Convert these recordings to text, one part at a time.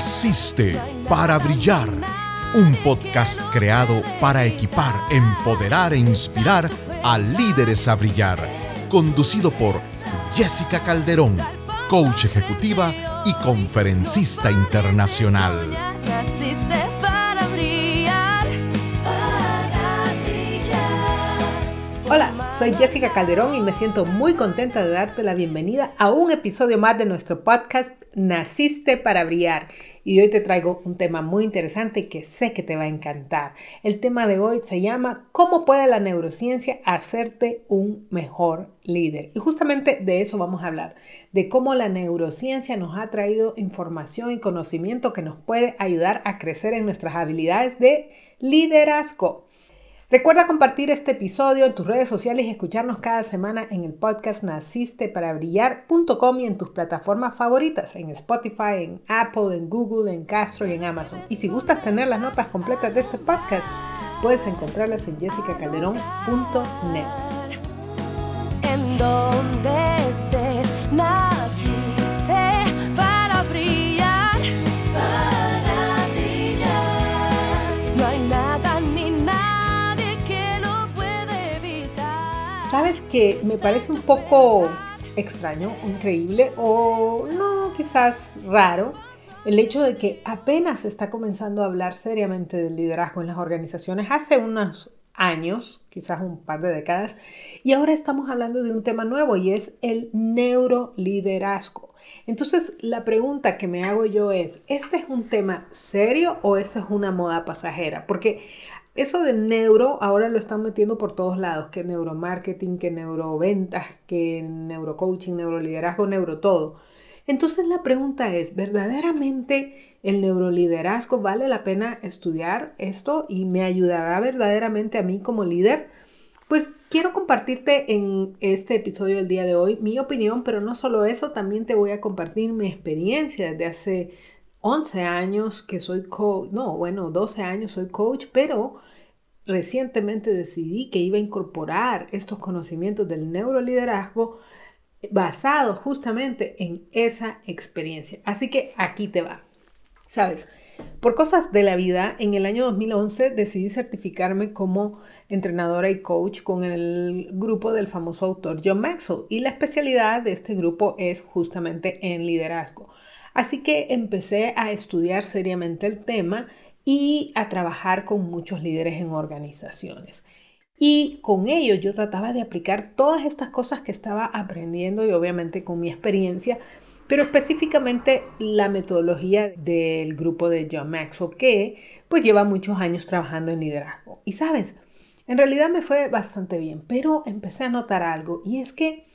Naciste para brillar. Un podcast creado para equipar, empoderar e inspirar a líderes a brillar. Conducido por Jessica Calderón, coach ejecutiva y conferencista internacional. Naciste para brillar, para brillar. Hola, soy Jessica Calderón y me siento muy contenta de darte la bienvenida a un episodio más de nuestro podcast Naciste para brillar. Y hoy te traigo un tema muy interesante que sé que te va a encantar. El tema de hoy se llama ¿Cómo puede la neurociencia hacerte un mejor líder? Y justamente de eso vamos a hablar, de cómo la neurociencia nos ha traído información y conocimiento que nos puede ayudar a crecer en nuestras habilidades de liderazgo. Recuerda compartir este episodio en tus redes sociales y escucharnos cada semana en el podcast nacisteparaBrillar.com y en tus plataformas favoritas, en Spotify, en Apple, en Google, en Castro y en Amazon. Y si gustas tener las notas completas de este podcast, puedes encontrarlas en jessicacalderón.net. que me parece un poco extraño, increíble o no quizás raro el hecho de que apenas está comenzando a hablar seriamente del liderazgo en las organizaciones hace unos años, quizás un par de décadas, y ahora estamos hablando de un tema nuevo y es el neuroliderazgo. Entonces, la pregunta que me hago yo es, ¿este es un tema serio o esta es una moda pasajera? Porque eso de neuro ahora lo están metiendo por todos lados, que neuromarketing, que neuroventas, que neurocoaching, neuroliderazgo, neuro todo. Entonces la pregunta es, ¿verdaderamente el neuroliderazgo vale la pena estudiar esto y me ayudará verdaderamente a mí como líder? Pues quiero compartirte en este episodio del día de hoy mi opinión, pero no solo eso, también te voy a compartir mi experiencia desde hace 11 años que soy coach, no, bueno, 12 años soy coach, pero recientemente decidí que iba a incorporar estos conocimientos del neuroliderazgo basados justamente en esa experiencia. Así que aquí te va. Sabes, por cosas de la vida, en el año 2011 decidí certificarme como entrenadora y coach con el grupo del famoso autor John Maxwell y la especialidad de este grupo es justamente en liderazgo. Así que empecé a estudiar seriamente el tema y a trabajar con muchos líderes en organizaciones. Y con ello yo trataba de aplicar todas estas cosas que estaba aprendiendo y obviamente con mi experiencia, pero específicamente la metodología del grupo de John Maxwell que pues lleva muchos años trabajando en liderazgo. Y sabes, en realidad me fue bastante bien, pero empecé a notar algo y es que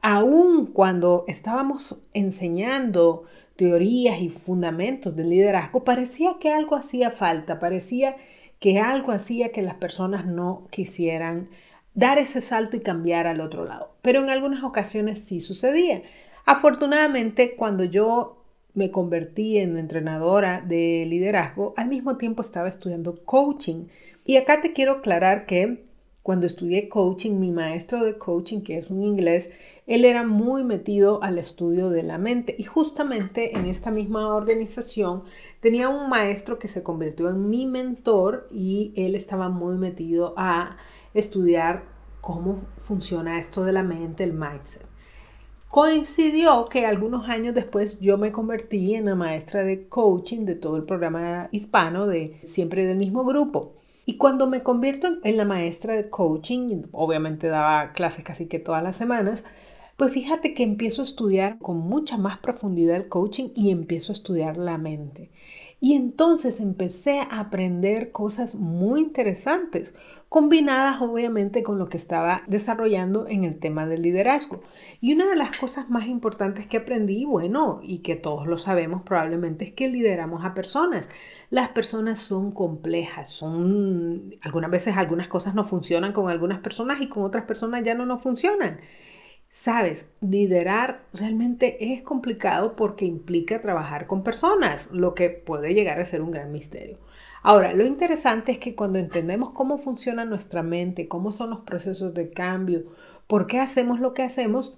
aun cuando estábamos enseñando teorías y fundamentos del liderazgo, parecía que algo hacía falta, parecía que algo hacía que las personas no quisieran dar ese salto y cambiar al otro lado. Pero en algunas ocasiones sí sucedía. Afortunadamente, cuando yo me convertí en entrenadora de liderazgo, al mismo tiempo estaba estudiando coaching. Y acá te quiero aclarar que cuando estudié coaching, mi maestro de coaching, que es un inglés, él era muy metido al estudio de la mente. Y justamente en esta misma organización tenía un maestro que se convirtió en mi mentor y él estaba muy metido a estudiar cómo funciona esto de la mente, el mindset. Coincidió que algunos años después yo me convertí en la maestra de coaching de todo el programa hispano de siempre del mismo grupo. Y cuando me convierto en la maestra de coaching, obviamente daba clases casi que todas las semanas, pues fíjate que empiezo a estudiar con mucha más profundidad el coaching y empiezo a estudiar la mente. Y entonces empecé a aprender cosas muy interesantes, combinadas obviamente con lo que estaba desarrollando en el tema del liderazgo. Y una de las cosas más importantes que aprendí, bueno, y que todos lo sabemos probablemente, es que lideramos a personas. Las personas son complejas, son algunas veces algunas cosas no funcionan con algunas personas y con otras personas ya no nos funcionan. Sabes, liderar realmente es complicado porque implica trabajar con personas, lo que puede llegar a ser un gran misterio. Ahora, lo interesante es que cuando entendemos cómo funciona nuestra mente, cómo son los procesos de cambio, por qué hacemos lo que hacemos,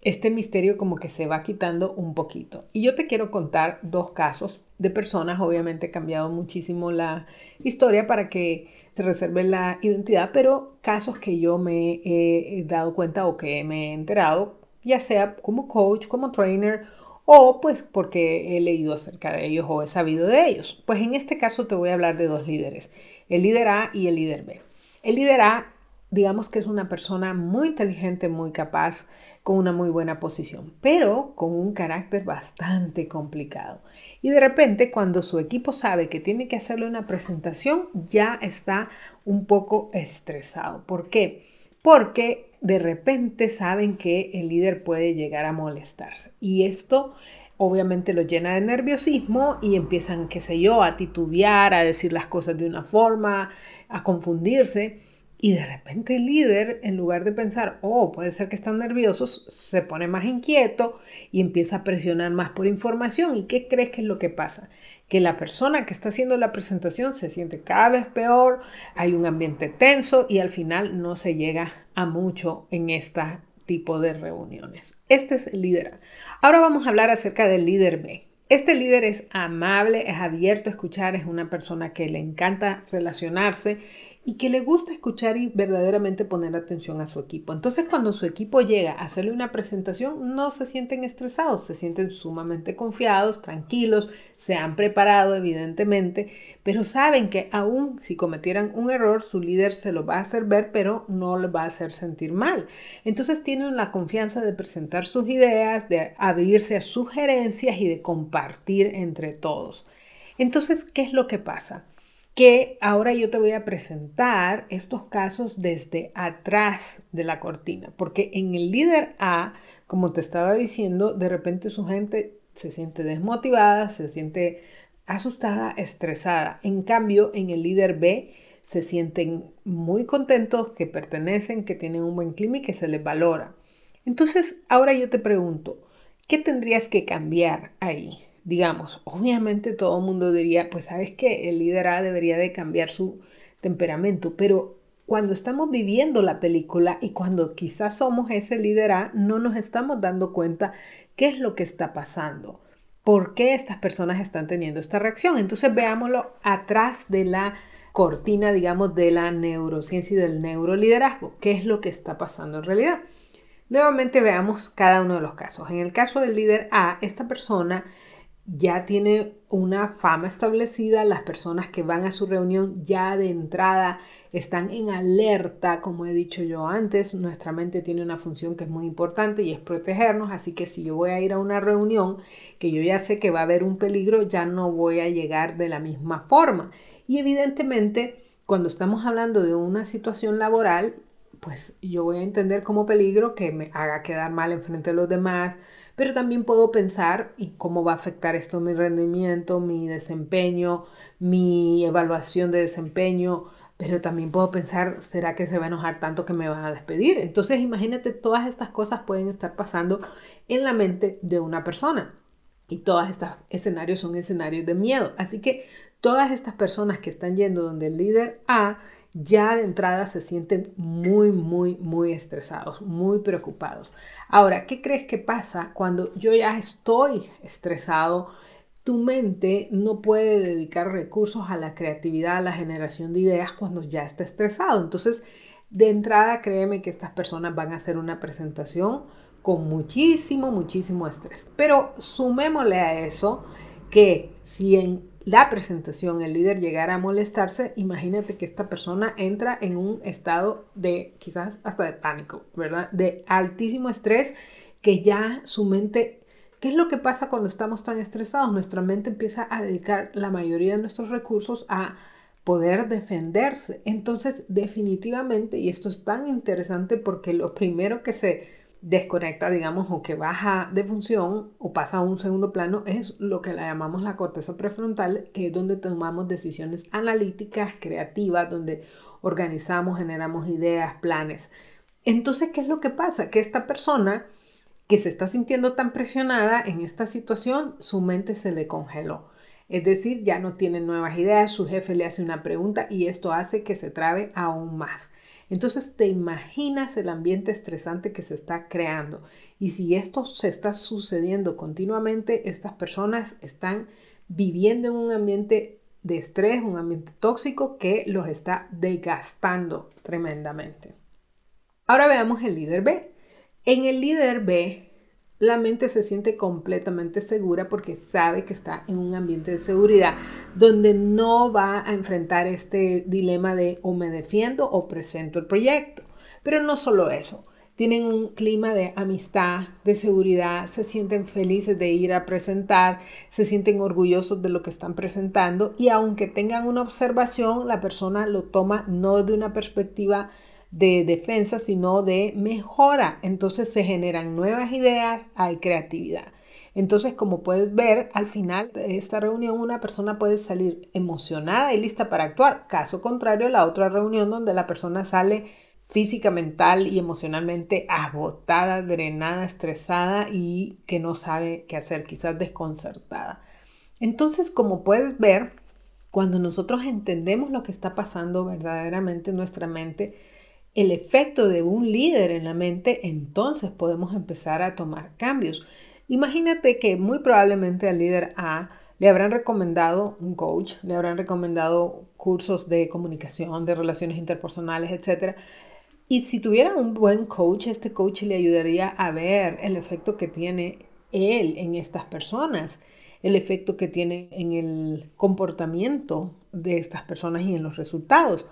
este misterio como que se va quitando un poquito. Y yo te quiero contar dos casos de personas, obviamente he cambiado muchísimo la historia para que se reserve la identidad, pero casos que yo me he dado cuenta o que me he enterado, ya sea como coach, como trainer o pues porque he leído acerca de ellos o he sabido de ellos. Pues en este caso te voy a hablar de dos líderes, el líder A y el líder B. El líder A, digamos que es una persona muy inteligente, muy capaz, con una muy buena posición, pero con un carácter bastante complicado. Y de repente, cuando su equipo sabe que tiene que hacerle una presentación, ya está un poco estresado. ¿Por qué? Porque de repente saben que el líder puede llegar a molestarse. Y esto obviamente lo llena de nerviosismo y empiezan, qué sé yo, a titubear, a decir las cosas de una forma, a confundirse. Y de repente el líder, en lugar de pensar, oh, puede ser que están nerviosos, se pone más inquieto y empieza a presionar más por información. ¿Y qué crees que es lo que pasa? Que la persona que está haciendo la presentación se siente cada vez peor, hay un ambiente tenso y al final no se llega a mucho en este tipo de reuniones. Este es el líder. Ahora vamos a hablar acerca del líder B. Este líder es amable, es abierto a escuchar, es una persona que le encanta relacionarse y que le gusta escuchar y verdaderamente poner atención a su equipo. Entonces cuando su equipo llega a hacerle una presentación, no se sienten estresados, se sienten sumamente confiados, tranquilos, se han preparado evidentemente, pero saben que aún si cometieran un error, su líder se lo va a hacer ver, pero no le va a hacer sentir mal. Entonces tienen la confianza de presentar sus ideas, de abrirse a sugerencias y de compartir entre todos. Entonces, ¿qué es lo que pasa? Que ahora yo te voy a presentar estos casos desde atrás de la cortina, porque en el líder A, como te estaba diciendo, de repente su gente se siente desmotivada, se siente asustada, estresada. En cambio, en el líder B se sienten muy contentos, que pertenecen, que tienen un buen clima y que se les valora. Entonces, ahora yo te pregunto, ¿qué tendrías que cambiar ahí? Digamos, obviamente todo el mundo diría, pues sabes que el líder A debería de cambiar su temperamento, pero cuando estamos viviendo la película y cuando quizás somos ese líder A, no nos estamos dando cuenta qué es lo que está pasando, por qué estas personas están teniendo esta reacción. Entonces veámoslo atrás de la cortina, digamos, de la neurociencia y del neuroliderazgo, qué es lo que está pasando en realidad. Nuevamente veamos cada uno de los casos. En el caso del líder A, esta persona ya tiene una fama establecida, las personas que van a su reunión ya de entrada están en alerta, como he dicho yo antes, nuestra mente tiene una función que es muy importante y es protegernos, así que si yo voy a ir a una reunión que yo ya sé que va a haber un peligro, ya no voy a llegar de la misma forma. Y evidentemente, cuando estamos hablando de una situación laboral, pues yo voy a entender como peligro que me haga quedar mal en frente de los demás, pero también puedo pensar y cómo va a afectar esto mi rendimiento, mi desempeño, mi evaluación de desempeño, pero también puedo pensar, ¿será que se va a enojar tanto que me van a despedir? Entonces imagínate, todas estas cosas pueden estar pasando en la mente de una persona. Y todos estos escenarios son escenarios de miedo. Así que todas estas personas que están yendo donde el líder A ya de entrada se sienten muy, muy, muy estresados, muy preocupados. Ahora, ¿qué crees que pasa cuando yo ya estoy estresado? Tu mente no puede dedicar recursos a la creatividad, a la generación de ideas cuando ya está estresado. Entonces, de entrada, créeme que estas personas van a hacer una presentación con muchísimo, muchísimo estrés. Pero sumémosle a eso que si en la presentación, el líder llegara a molestarse, imagínate que esta persona entra en un estado de quizás hasta de pánico, ¿verdad? De altísimo estrés que ya su mente, ¿qué es lo que pasa cuando estamos tan estresados? Nuestra mente empieza a dedicar la mayoría de nuestros recursos a poder defenderse. Entonces, definitivamente, y esto es tan interesante porque lo primero que se desconecta, digamos, o que baja de función o pasa a un segundo plano es lo que la llamamos la corteza prefrontal, que es donde tomamos decisiones analíticas, creativas, donde organizamos, generamos ideas, planes. Entonces, ¿qué es lo que pasa? Que esta persona que se está sintiendo tan presionada en esta situación, su mente se le congeló. Es decir, ya no tiene nuevas ideas, su jefe le hace una pregunta y esto hace que se trabe aún más. Entonces te imaginas el ambiente estresante que se está creando. Y si esto se está sucediendo continuamente, estas personas están viviendo en un ambiente de estrés, un ambiente tóxico que los está desgastando tremendamente. Ahora veamos el líder B. En el líder B, la mente se siente completamente segura porque sabe que está en un ambiente de seguridad donde no va a enfrentar este dilema de o me defiendo o presento el proyecto. Pero no solo eso, tienen un clima de amistad, de seguridad, se sienten felices de ir a presentar, se sienten orgullosos de lo que están presentando y aunque tengan una observación, la persona lo toma no de una perspectiva de defensa, sino de mejora. Entonces se generan nuevas ideas, hay creatividad. Entonces, como puedes ver, al final de esta reunión una persona puede salir emocionada y lista para actuar. Caso contrario, la otra reunión donde la persona sale física, mental y emocionalmente agotada, drenada, estresada y que no sabe qué hacer, quizás desconcertada. Entonces, como puedes ver, cuando nosotros entendemos lo que está pasando verdaderamente en nuestra mente, el efecto de un líder en la mente, entonces podemos empezar a tomar cambios. Imagínate que muy probablemente al líder A le habrán recomendado un coach, le habrán recomendado cursos de comunicación, de relaciones interpersonales, etc. Y si tuviera un buen coach, este coach le ayudaría a ver el efecto que tiene él en estas personas, el efecto que tiene en el comportamiento de estas personas y en los resultados.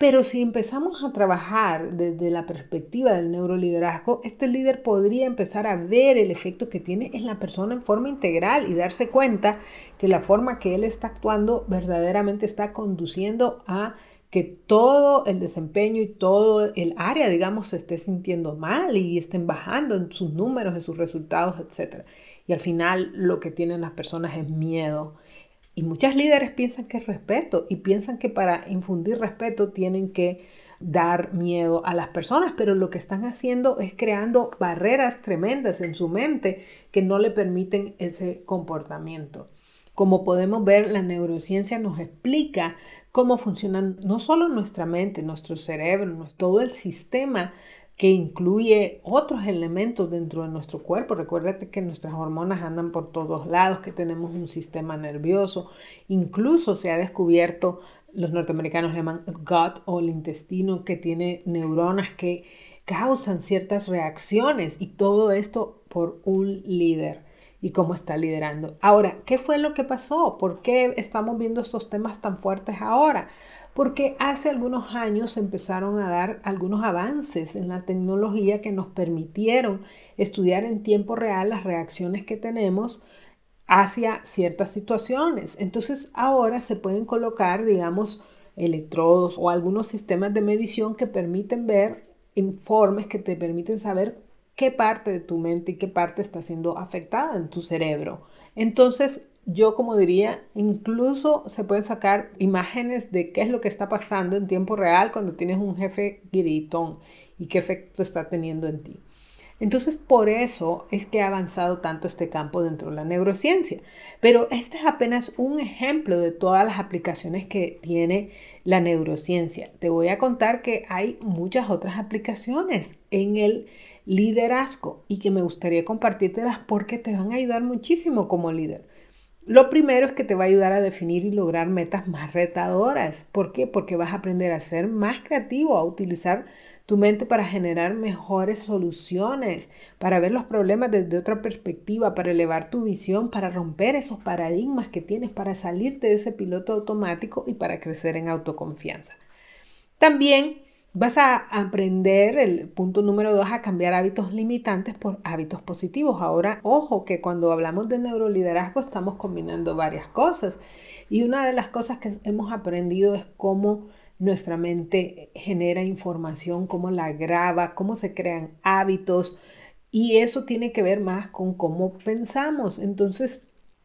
Pero si empezamos a trabajar desde la perspectiva del neuroliderazgo, este líder podría empezar a ver el efecto que tiene en la persona en forma integral y darse cuenta que la forma que él está actuando verdaderamente está conduciendo a que todo el desempeño y todo el área, digamos, se esté sintiendo mal y estén bajando en sus números, en sus resultados, etc. Y al final lo que tienen las personas es miedo y muchas líderes piensan que es respeto y piensan que para infundir respeto tienen que dar miedo a las personas, pero lo que están haciendo es creando barreras tremendas en su mente que no le permiten ese comportamiento. Como podemos ver, la neurociencia nos explica cómo funcionan no solo nuestra mente, nuestro cerebro, todo el sistema que incluye otros elementos dentro de nuestro cuerpo. Recuérdate que nuestras hormonas andan por todos lados, que tenemos un sistema nervioso. Incluso se ha descubierto, los norteamericanos llaman gut o el intestino, que tiene neuronas que causan ciertas reacciones y todo esto por un líder y cómo está liderando. Ahora, ¿qué fue lo que pasó? ¿Por qué estamos viendo estos temas tan fuertes ahora? Porque hace algunos años empezaron a dar algunos avances en la tecnología que nos permitieron estudiar en tiempo real las reacciones que tenemos hacia ciertas situaciones. Entonces ahora se pueden colocar, digamos, electrodos o algunos sistemas de medición que permiten ver informes que te permiten saber qué parte de tu mente y qué parte está siendo afectada en tu cerebro. Entonces, yo como diría, incluso se pueden sacar imágenes de qué es lo que está pasando en tiempo real cuando tienes un jefe gritón y qué efecto está teniendo en ti. Entonces, por eso es que ha avanzado tanto este campo dentro de la neurociencia. Pero este es apenas un ejemplo de todas las aplicaciones que tiene la neurociencia. Te voy a contar que hay muchas otras aplicaciones en el liderazgo y que me gustaría compartírtelas porque te van a ayudar muchísimo como líder. Lo primero es que te va a ayudar a definir y lograr metas más retadoras. ¿Por qué? Porque vas a aprender a ser más creativo, a utilizar tu mente para generar mejores soluciones, para ver los problemas desde otra perspectiva, para elevar tu visión, para romper esos paradigmas que tienes, para salirte de ese piloto automático y para crecer en autoconfianza. También Vas a aprender, el punto número dos, a cambiar hábitos limitantes por hábitos positivos. Ahora, ojo que cuando hablamos de neuroliderazgo estamos combinando varias cosas. Y una de las cosas que hemos aprendido es cómo nuestra mente genera información, cómo la graba, cómo se crean hábitos. Y eso tiene que ver más con cómo pensamos. Entonces,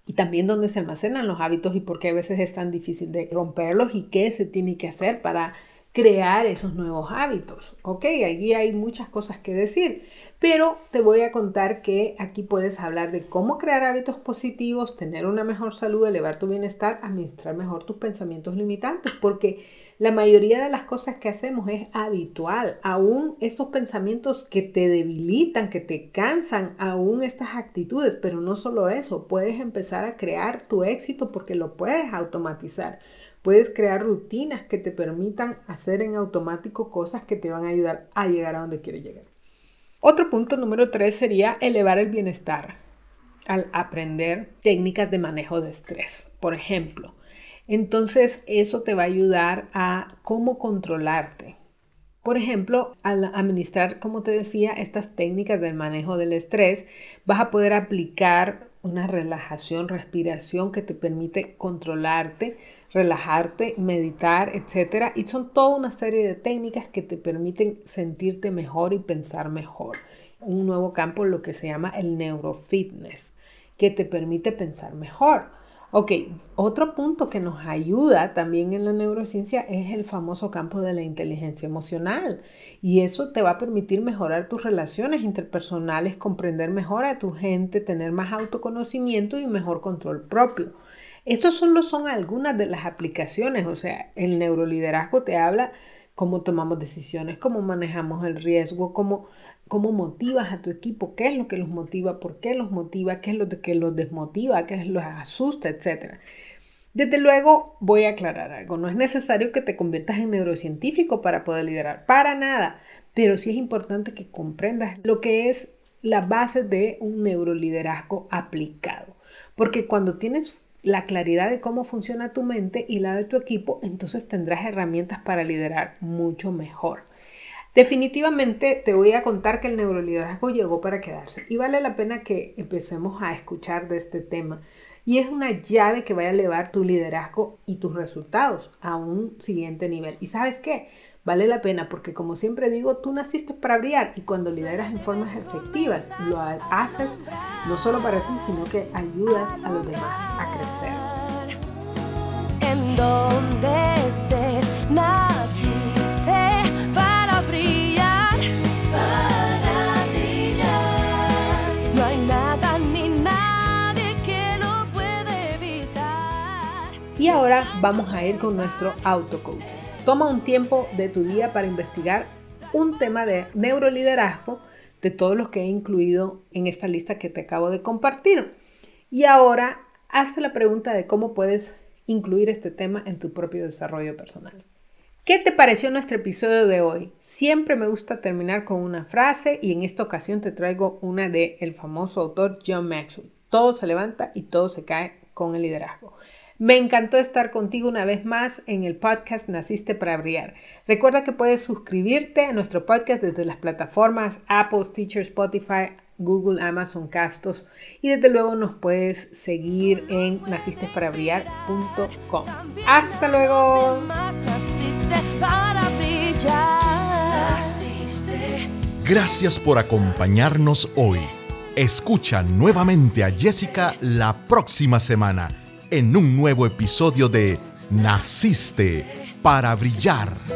y también dónde se almacenan los hábitos y por qué a veces es tan difícil de romperlos y qué se tiene que hacer para crear esos nuevos hábitos. Ok, allí hay muchas cosas que decir, pero te voy a contar que aquí puedes hablar de cómo crear hábitos positivos, tener una mejor salud, elevar tu bienestar, administrar mejor tus pensamientos limitantes, porque la mayoría de las cosas que hacemos es habitual. Aún estos pensamientos que te debilitan, que te cansan, aún estas actitudes, pero no solo eso, puedes empezar a crear tu éxito porque lo puedes automatizar. Puedes crear rutinas que te permitan hacer en automático cosas que te van a ayudar a llegar a donde quieres llegar. Otro punto número tres sería elevar el bienestar al aprender técnicas de manejo de estrés. Por ejemplo, entonces eso te va a ayudar a cómo controlarte. Por ejemplo, al administrar, como te decía, estas técnicas del manejo del estrés, vas a poder aplicar una relajación, respiración que te permite controlarte, relajarte, meditar, etc. Y son toda una serie de técnicas que te permiten sentirte mejor y pensar mejor. Un nuevo campo, lo que se llama el neurofitness, que te permite pensar mejor. Ok, otro punto que nos ayuda también en la neurociencia es el famoso campo de la inteligencia emocional. Y eso te va a permitir mejorar tus relaciones interpersonales, comprender mejor a tu gente, tener más autoconocimiento y mejor control propio. Estas solo son algunas de las aplicaciones, o sea, el neuroliderazgo te habla cómo tomamos decisiones, cómo manejamos el riesgo, cómo cómo motivas a tu equipo, qué es lo que los motiva, por qué los motiva, qué es lo que los desmotiva, qué es lo que los asusta, etc. Desde luego voy a aclarar algo, no es necesario que te conviertas en neurocientífico para poder liderar, para nada, pero sí es importante que comprendas lo que es la base de un neuroliderazgo aplicado, porque cuando tienes la claridad de cómo funciona tu mente y la de tu equipo, entonces tendrás herramientas para liderar mucho mejor. Definitivamente te voy a contar que el neuroliderazgo llegó para quedarse y vale la pena que empecemos a escuchar de este tema. Y es una llave que va a elevar tu liderazgo y tus resultados a un siguiente nivel. ¿Y sabes qué? Vale la pena porque como siempre digo, tú naciste para brillar y cuando lideras en formas efectivas, lo haces no solo para ti, sino que ayudas a los demás a crecer. En donde vamos a ir con nuestro auto-coaching. Toma un tiempo de tu día para investigar un tema de neuroliderazgo de todos los que he incluido en esta lista que te acabo de compartir. Y ahora hazte la pregunta de cómo puedes incluir este tema en tu propio desarrollo personal. ¿Qué te pareció nuestro episodio de hoy? Siempre me gusta terminar con una frase y en esta ocasión te traigo una de el famoso autor John Maxwell. Todo se levanta y todo se cae con el liderazgo. Me encantó estar contigo una vez más en el podcast Naciste para Brillar. Recuerda que puedes suscribirte a nuestro podcast desde las plataformas Apple, Teacher, Spotify, Google, Amazon, Castos y desde luego nos puedes seguir en nacistesparabrillar.com. Hasta luego. Gracias por acompañarnos hoy. Escucha nuevamente a Jessica la próxima semana en un nuevo episodio de Naciste para brillar.